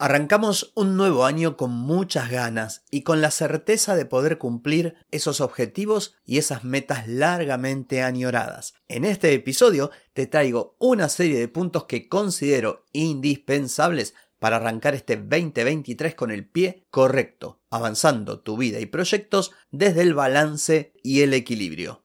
Arrancamos un nuevo año con muchas ganas y con la certeza de poder cumplir esos objetivos y esas metas largamente añoradas. En este episodio te traigo una serie de puntos que considero indispensables para arrancar este 2023 con el pie correcto, avanzando tu vida y proyectos desde el balance y el equilibrio.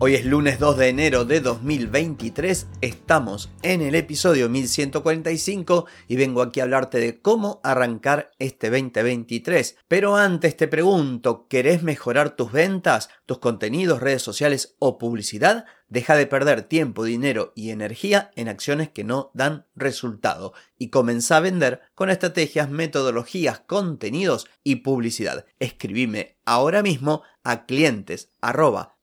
Hoy es lunes 2 de enero de 2023, estamos en el episodio 1145 y vengo aquí a hablarte de cómo arrancar este 2023. Pero antes te pregunto, ¿querés mejorar tus ventas, tus contenidos, redes sociales o publicidad? Deja de perder tiempo, dinero y energía en acciones que no dan resultado y comenzá a vender con estrategias, metodologías, contenidos y publicidad. Escribime ahora mismo a clientes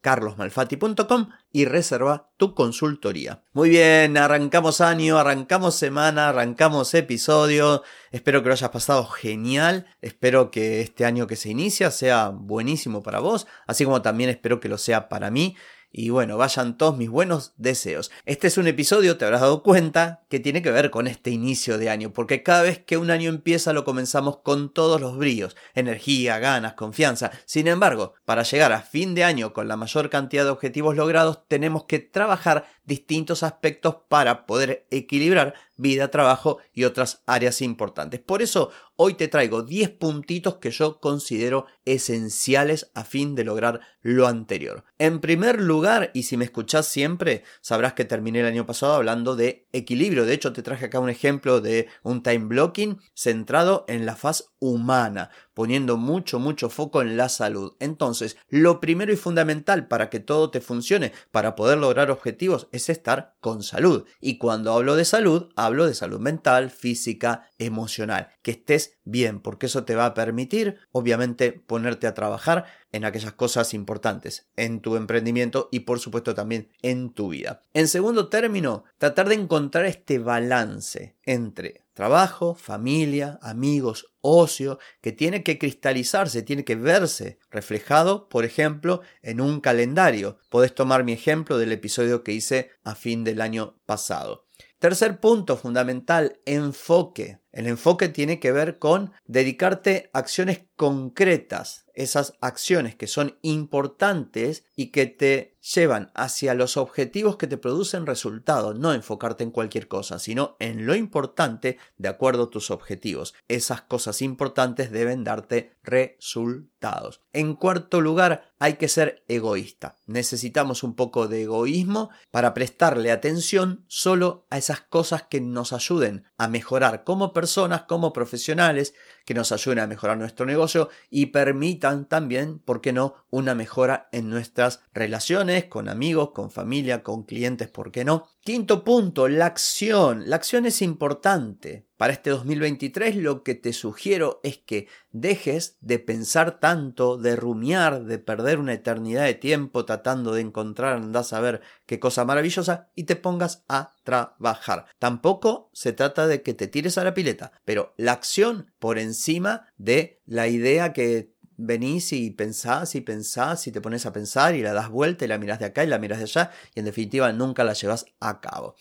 carlosmalfati.com y reserva tu consultoría. Muy bien, arrancamos año, arrancamos semana, arrancamos episodio. Espero que lo hayas pasado genial. Espero que este año que se inicia sea buenísimo para vos, así como también espero que lo sea para mí. Y bueno, vayan todos mis buenos deseos. Este es un episodio, te habrás dado cuenta, que tiene que ver con este inicio de año, porque cada vez que un año empieza lo comenzamos con todos los brillos, energía, ganas, confianza. Sin embargo, para llegar a fin de año con la mayor cantidad de objetivos logrados, tenemos que trabajar distintos aspectos para poder equilibrar vida, trabajo y otras áreas importantes. Por eso hoy te traigo 10 puntitos que yo considero esenciales a fin de lograr lo anterior. En primer lugar, y si me escuchás siempre, sabrás que terminé el año pasado hablando de equilibrio. De hecho, te traje acá un ejemplo de un time blocking centrado en la faz humana, poniendo mucho, mucho foco en la salud. Entonces, lo primero y fundamental para que todo te funcione, para poder lograr objetivos, es estar con salud. Y cuando hablo de salud, hablo de salud mental, física, emocional. Que estés bien, porque eso te va a permitir, obviamente, ponerte a trabajar en aquellas cosas importantes, en tu emprendimiento y por supuesto también en tu vida. En segundo término, tratar de encontrar este balance entre trabajo, familia, amigos, ocio, que tiene que cristalizarse, tiene que verse reflejado, por ejemplo, en un calendario. Podés tomar mi ejemplo del episodio que hice a fin del año pasado. Tercer punto fundamental, enfoque. El enfoque tiene que ver con dedicarte a acciones concretas, esas acciones que son importantes y que te llevan hacia los objetivos que te producen resultados, no enfocarte en cualquier cosa, sino en lo importante de acuerdo a tus objetivos. Esas cosas importantes deben darte resultados. En cuarto lugar, hay que ser egoísta. Necesitamos un poco de egoísmo para prestarle atención solo a esas cosas que nos ayuden a mejorar como personas como profesionales que nos ayuden a mejorar nuestro negocio y permitan también, ¿por qué no?, una mejora en nuestras relaciones con amigos, con familia, con clientes, ¿por qué no? Quinto punto, la acción. La acción es importante. Para este 2023 lo que te sugiero es que dejes de pensar tanto, de rumiar, de perder una eternidad de tiempo tratando de encontrar, andás a ver qué cosa maravillosa y te pongas a trabajar. Tampoco se trata de que te tires a la pileta, pero la acción por encima de la idea que venís y pensás y pensás y te pones a pensar y la das vuelta y la miras de acá y la miras de allá y en definitiva nunca la llevas a cabo.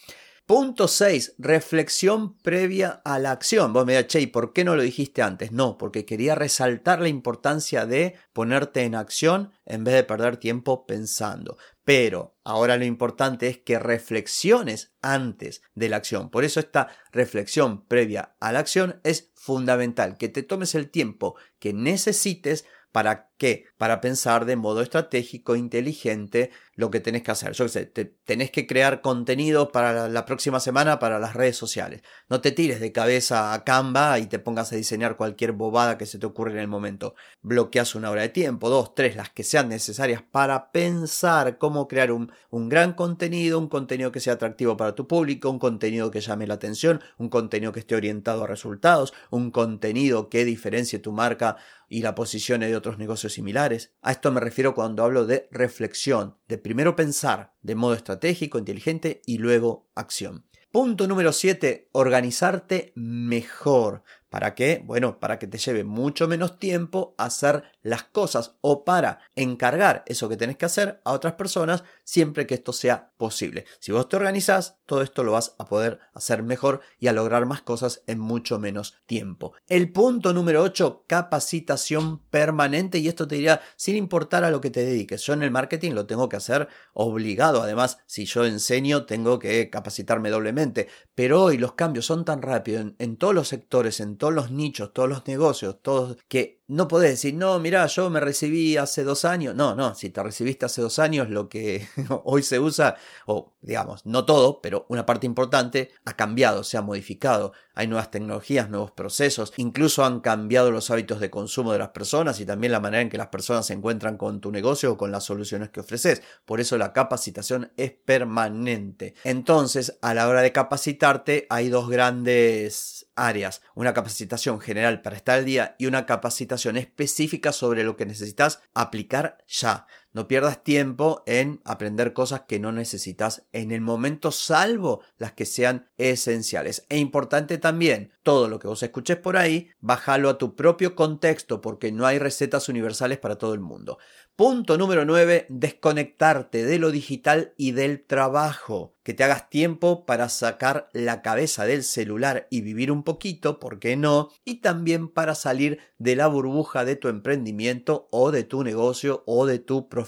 Punto 6. Reflexión previa a la acción. Vos me dirás, che, ¿por qué no lo dijiste antes? No, porque quería resaltar la importancia de ponerte en acción en vez de perder tiempo pensando. Pero ahora lo importante es que reflexiones antes de la acción. Por eso esta reflexión previa a la acción es fundamental, que te tomes el tiempo que necesites para Para pensar de modo estratégico, inteligente, lo que tenés que hacer. Yo qué sé, tenés que crear contenido para la próxima semana para las redes sociales. No te tires de cabeza a Canva y te pongas a diseñar cualquier bobada que se te ocurra en el momento. Bloqueas una hora de tiempo, dos, tres, las que sean necesarias para pensar cómo crear un, un gran contenido, un contenido que sea atractivo para tu público, un contenido que llame la atención, un contenido que esté orientado a resultados, un contenido que diferencie tu marca y la posicione de otros negocios similares. A esto me refiero cuando hablo de reflexión, de primero pensar de modo estratégico, inteligente y luego acción. Punto número 7. Organizarte mejor. ¿Para qué? Bueno, para que te lleve mucho menos tiempo hacer las cosas o para encargar eso que tenés que hacer a otras personas siempre que esto sea posible. Si vos te organizás, todo esto lo vas a poder hacer mejor y a lograr más cosas en mucho menos tiempo. El punto número 8, capacitación permanente y esto te diría sin importar a lo que te dediques. Yo en el marketing lo tengo que hacer obligado. Además, si yo enseño, tengo que capacitarme doblemente. Pero hoy los cambios son tan rápidos en, en todos los sectores, en todos los nichos, todos los negocios, todos que no podés decir, no, mira, yo me recibí hace dos años. No, no, si te recibiste hace dos años, lo que hoy se usa, o digamos, no todo, pero una parte importante, ha cambiado, se ha modificado. Hay nuevas tecnologías, nuevos procesos, incluso han cambiado los hábitos de consumo de las personas y también la manera en que las personas se encuentran con tu negocio o con las soluciones que ofreces. Por eso la capacitación es permanente. Entonces, a la hora de capacitarte, hay dos grandes áreas. Una capacitación general para estar al día y una capacitación específica sobre lo que necesitas aplicar ya. No pierdas tiempo en aprender cosas que no necesitas en el momento, salvo las que sean esenciales. E importante también, todo lo que vos escuches por ahí, bájalo a tu propio contexto, porque no hay recetas universales para todo el mundo. Punto número 9, desconectarte de lo digital y del trabajo. Que te hagas tiempo para sacar la cabeza del celular y vivir un poquito, ¿por qué no? Y también para salir de la burbuja de tu emprendimiento o de tu negocio o de tu profesión.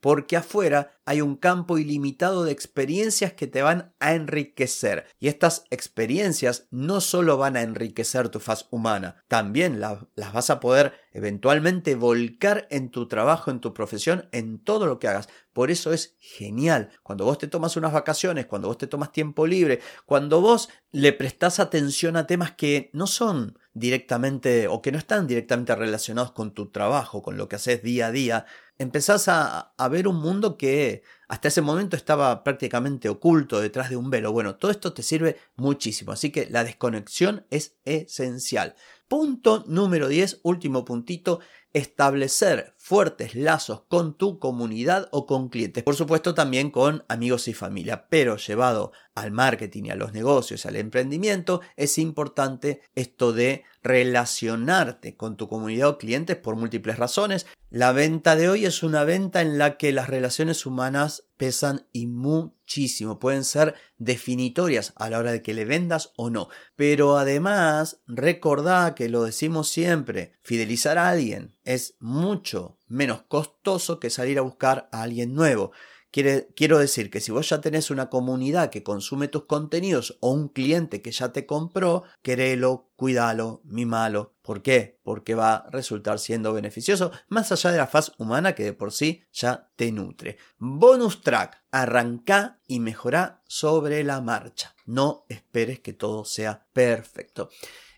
Porque afuera hay un campo ilimitado de experiencias que te van a enriquecer. Y estas experiencias no solo van a enriquecer tu faz humana, también las vas a poder eventualmente volcar en tu trabajo, en tu profesión, en todo lo que hagas. Por eso es genial. Cuando vos te tomas unas vacaciones, cuando vos te tomas tiempo libre, cuando vos le prestás atención a temas que no son directamente o que no están directamente relacionados con tu trabajo, con lo que haces día a día, empezás a, a, ver un mundo que hasta ese momento estaba prácticamente oculto detrás de un velo. Bueno, todo esto te sirve muchísimo, así que la desconexión es esencial. Punto número 10, último puntito, establecer fuertes lazos con tu comunidad o con clientes. Por supuesto también con amigos y familia, pero llevado al marketing y a los negocios, al emprendimiento, es importante esto de relacionarte con tu comunidad o clientes por múltiples razones. La venta de hoy es una venta en la que las relaciones humanas pesan y pueden ser definitorias a la hora de que le vendas o no. Pero además, recordá que lo decimos siempre, fidelizar a alguien es mucho menos costoso que salir a buscar a alguien nuevo quiero decir que si vos ya tenés una comunidad que consume tus contenidos o un cliente que ya te compró, querelo, cuídalo, mimalo. ¿Por qué? Porque va a resultar siendo beneficioso, más allá de la faz humana que de por sí ya te nutre. Bonus track, arranca y mejora sobre la marcha. No esperes que todo sea perfecto.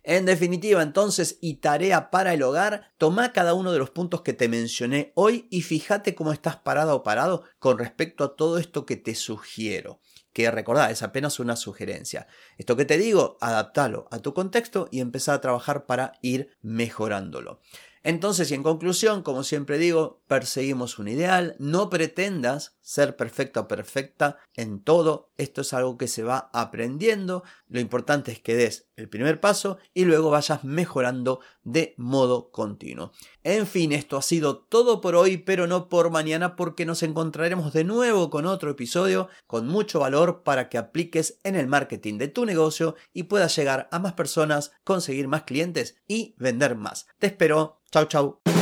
En definitiva, entonces, y tarea para el hogar, toma cada uno de los puntos que te mencioné hoy y fíjate cómo estás parado o parado con respecto a todo esto que te sugiero. Que recordad, es apenas una sugerencia. Esto que te digo, adaptalo a tu contexto y empezar a trabajar para ir mejorándolo. Entonces, y en conclusión, como siempre digo, perseguimos un ideal, no pretendas ser perfecta o perfecta en todo, esto es algo que se va aprendiendo, lo importante es que des el primer paso y luego vayas mejorando de modo continuo. En fin, esto ha sido todo por hoy, pero no por mañana porque nos encontraremos de nuevo con otro episodio con mucho valor para que apliques en el marketing de tu negocio y puedas llegar a más personas, conseguir más clientes y vender más. Te espero Chau, chau.